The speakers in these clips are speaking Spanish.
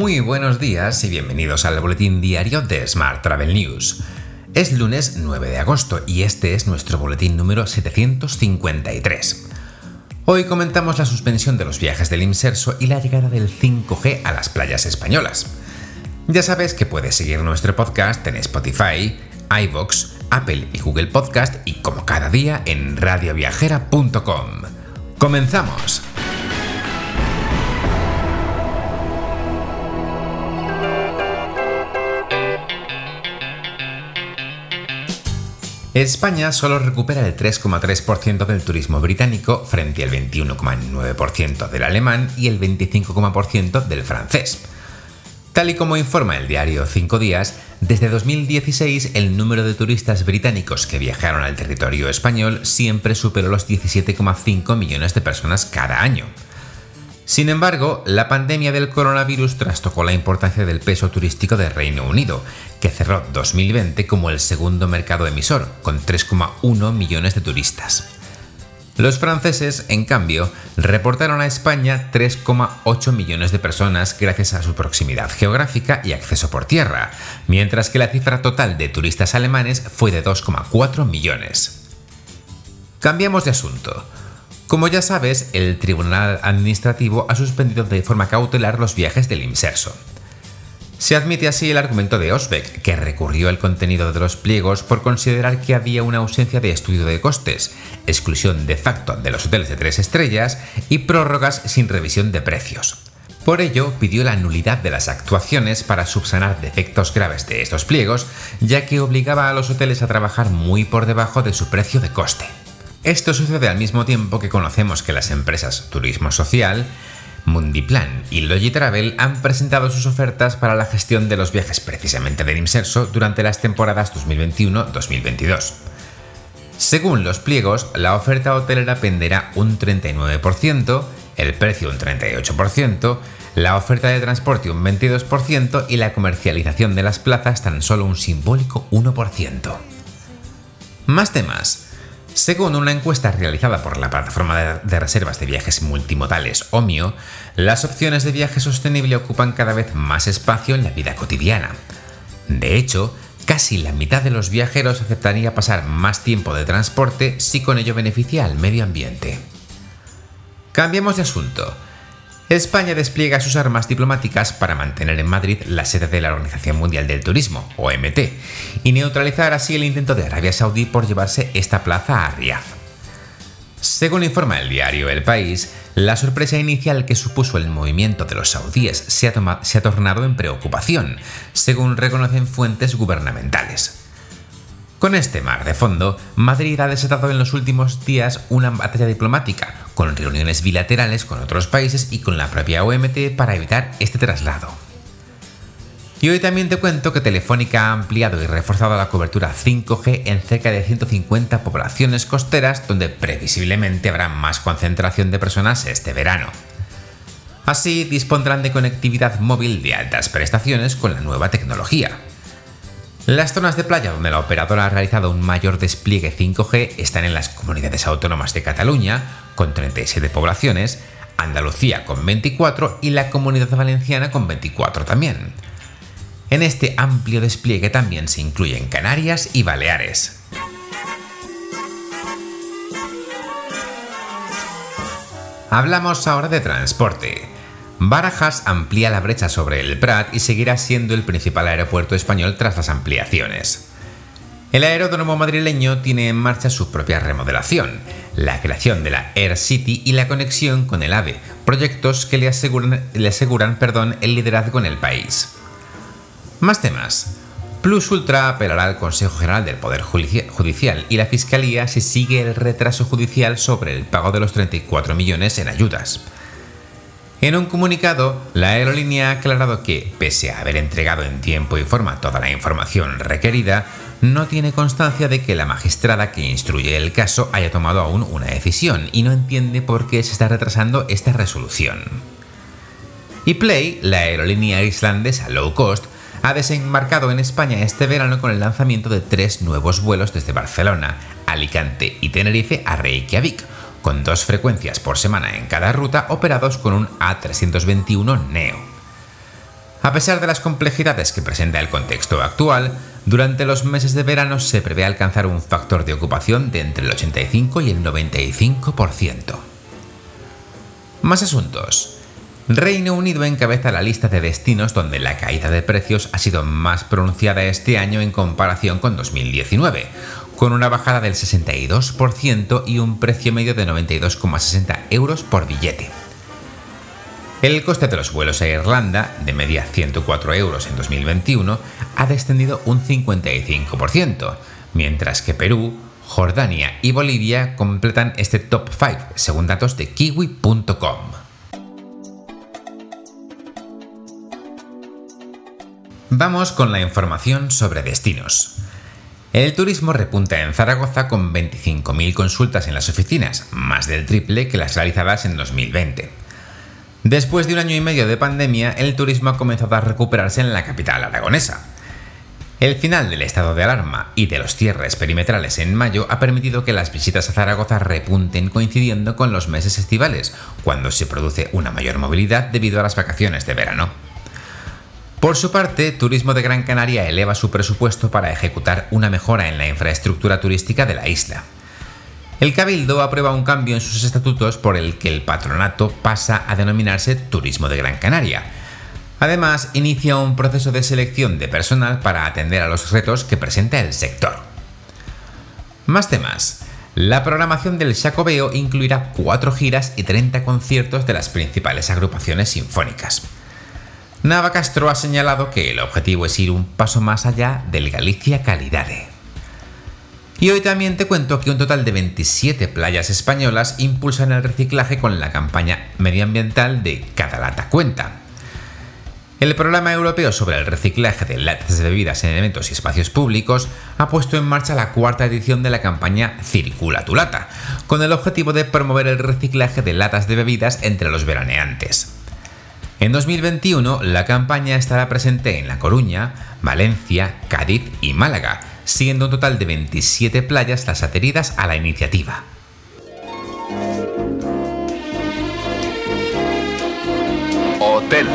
Muy buenos días y bienvenidos al boletín diario de Smart Travel News. Es lunes 9 de agosto y este es nuestro boletín número 753. Hoy comentamos la suspensión de los viajes del Imserso y la llegada del 5G a las playas españolas. Ya sabes que puedes seguir nuestro podcast en Spotify, iVoox, Apple y Google Podcast y como cada día en radioviajera.com. ¡Comenzamos! España solo recupera el 3,3% del turismo británico frente al 21,9% del alemán y el 25,% del francés. Tal y como informa el diario Cinco Días, desde 2016 el número de turistas británicos que viajaron al territorio español siempre superó los 17,5 millones de personas cada año. Sin embargo, la pandemia del coronavirus trastocó la importancia del peso turístico del Reino Unido, que cerró 2020 como el segundo mercado emisor, con 3,1 millones de turistas. Los franceses, en cambio, reportaron a España 3,8 millones de personas gracias a su proximidad geográfica y acceso por tierra, mientras que la cifra total de turistas alemanes fue de 2,4 millones. Cambiamos de asunto. Como ya sabes, el Tribunal Administrativo ha suspendido de forma cautelar los viajes del Imserso. Se admite así el argumento de Osbeck, que recurrió el contenido de los pliegos por considerar que había una ausencia de estudio de costes, exclusión de facto de los hoteles de tres estrellas y prórrogas sin revisión de precios. Por ello, pidió la nulidad de las actuaciones para subsanar defectos graves de estos pliegos, ya que obligaba a los hoteles a trabajar muy por debajo de su precio de coste. Esto sucede al mismo tiempo que conocemos que las empresas Turismo Social, Mundiplan y Logitravel han presentado sus ofertas para la gestión de los viajes precisamente del Imserso durante las temporadas 2021-2022. Según los pliegos, la oferta hotelera penderá un 39%, el precio un 38%, la oferta de transporte un 22% y la comercialización de las plazas tan solo un simbólico 1%. Más temas. Según una encuesta realizada por la plataforma de reservas de viajes multimodales OMIO, las opciones de viaje sostenible ocupan cada vez más espacio en la vida cotidiana. De hecho, casi la mitad de los viajeros aceptaría pasar más tiempo de transporte si con ello beneficia al medio ambiente. Cambiemos de asunto. España despliega sus armas diplomáticas para mantener en Madrid la sede de la Organización Mundial del Turismo, OMT, y neutralizar así el intento de Arabia Saudí por llevarse esta plaza a Riyadh. Según informa el diario El País, la sorpresa inicial que supuso el movimiento de los saudíes se ha, se ha tornado en preocupación, según reconocen fuentes gubernamentales. Con este mar de fondo, Madrid ha desatado en los últimos días una batalla diplomática, con reuniones bilaterales con otros países y con la propia OMT para evitar este traslado. Y hoy también te cuento que Telefónica ha ampliado y reforzado la cobertura 5G en cerca de 150 poblaciones costeras donde previsiblemente habrá más concentración de personas este verano. Así dispondrán de conectividad móvil de altas prestaciones con la nueva tecnología. Las zonas de playa donde la operadora ha realizado un mayor despliegue 5G están en las comunidades autónomas de Cataluña, con 37 poblaciones, Andalucía con 24 y la Comunidad Valenciana con 24 también. En este amplio despliegue también se incluyen Canarias y Baleares. Hablamos ahora de transporte. Barajas amplía la brecha sobre el Prat y seguirá siendo el principal aeropuerto español tras las ampliaciones. El aeródromo madrileño tiene en marcha su propia remodelación, la creación de la Air City y la conexión con el AVE, proyectos que le aseguran, perdón, el liderazgo en el país. Más temas. Plus Ultra apelará al Consejo General del Poder Judicial y la Fiscalía si sigue el retraso judicial sobre el pago de los 34 millones en ayudas. En un comunicado, la aerolínea ha aclarado que, pese a haber entregado en tiempo y forma toda la información requerida, no tiene constancia de que la magistrada que instruye el caso haya tomado aún una decisión y no entiende por qué se está retrasando esta resolución. Y Play, la aerolínea islandesa low cost, ha desembarcado en España este verano con el lanzamiento de tres nuevos vuelos desde Barcelona, Alicante y Tenerife a Reykjavik, con dos frecuencias por semana en cada ruta operados con un A321 Neo. A pesar de las complejidades que presenta el contexto actual, durante los meses de verano se prevé alcanzar un factor de ocupación de entre el 85 y el 95%. Más asuntos. Reino Unido encabeza la lista de destinos donde la caída de precios ha sido más pronunciada este año en comparación con 2019, con una bajada del 62% y un precio medio de 92,60 euros por billete. El coste de los vuelos a Irlanda, de media 104 euros en 2021, ha descendido un 55%, mientras que Perú, Jordania y Bolivia completan este top 5, según datos de kiwi.com. Vamos con la información sobre destinos. El turismo repunta en Zaragoza con 25.000 consultas en las oficinas, más del triple que las realizadas en 2020. Después de un año y medio de pandemia, el turismo ha comenzado a recuperarse en la capital aragonesa. El final del estado de alarma y de los cierres perimetrales en mayo ha permitido que las visitas a Zaragoza repunten coincidiendo con los meses estivales, cuando se produce una mayor movilidad debido a las vacaciones de verano. Por su parte, Turismo de Gran Canaria eleva su presupuesto para ejecutar una mejora en la infraestructura turística de la isla. El Cabildo aprueba un cambio en sus estatutos por el que el patronato pasa a denominarse Turismo de Gran Canaria. Además, inicia un proceso de selección de personal para atender a los retos que presenta el sector. Más temas. La programación del Xacobeo incluirá cuatro giras y 30 conciertos de las principales agrupaciones sinfónicas. Nava Castro ha señalado que el objetivo es ir un paso más allá del Galicia Calidade. Y hoy también te cuento que un total de 27 playas españolas impulsan el reciclaje con la campaña medioambiental de Cada lata cuenta. El programa europeo sobre el reciclaje de latas de bebidas en eventos y espacios públicos ha puesto en marcha la cuarta edición de la campaña Circula tu lata, con el objetivo de promover el reciclaje de latas de bebidas entre los veraneantes. En 2021, la campaña estará presente en La Coruña, Valencia, Cádiz y Málaga, siendo un total de 27 playas las adheridas a la iniciativa. Hotel.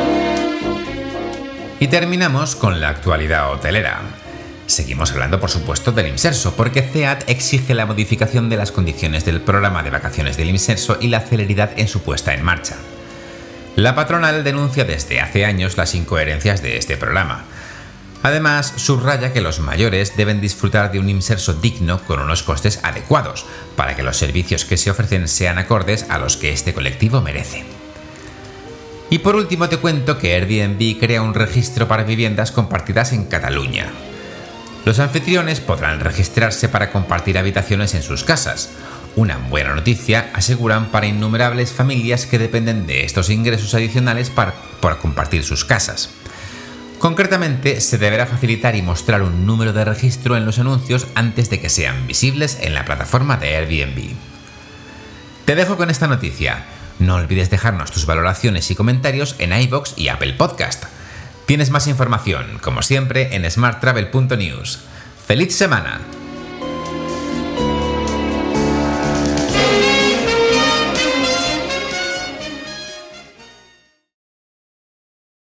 Y terminamos con la actualidad hotelera. Seguimos hablando, por supuesto, del IMSERSO, porque CEAT exige la modificación de las condiciones del programa de vacaciones del IMSERSO y la celeridad en su puesta en marcha. La patronal denuncia desde hace años las incoherencias de este programa, Además, subraya que los mayores deben disfrutar de un inserso digno con unos costes adecuados, para que los servicios que se ofrecen sean acordes a los que este colectivo merece. Y por último te cuento que Airbnb crea un registro para viviendas compartidas en Cataluña. Los anfitriones podrán registrarse para compartir habitaciones en sus casas. Una buena noticia, aseguran, para innumerables familias que dependen de estos ingresos adicionales para, compartir sus casas. Concretamente, se deberá facilitar y mostrar un número de registro en los anuncios antes de que sean visibles en la plataforma de Airbnb. Te dejo con esta noticia. No olvides dejarnos tus valoraciones y comentarios en iBox y Apple Podcast. Tienes más información, como siempre, en smarttravel.news. ¡Feliz semana!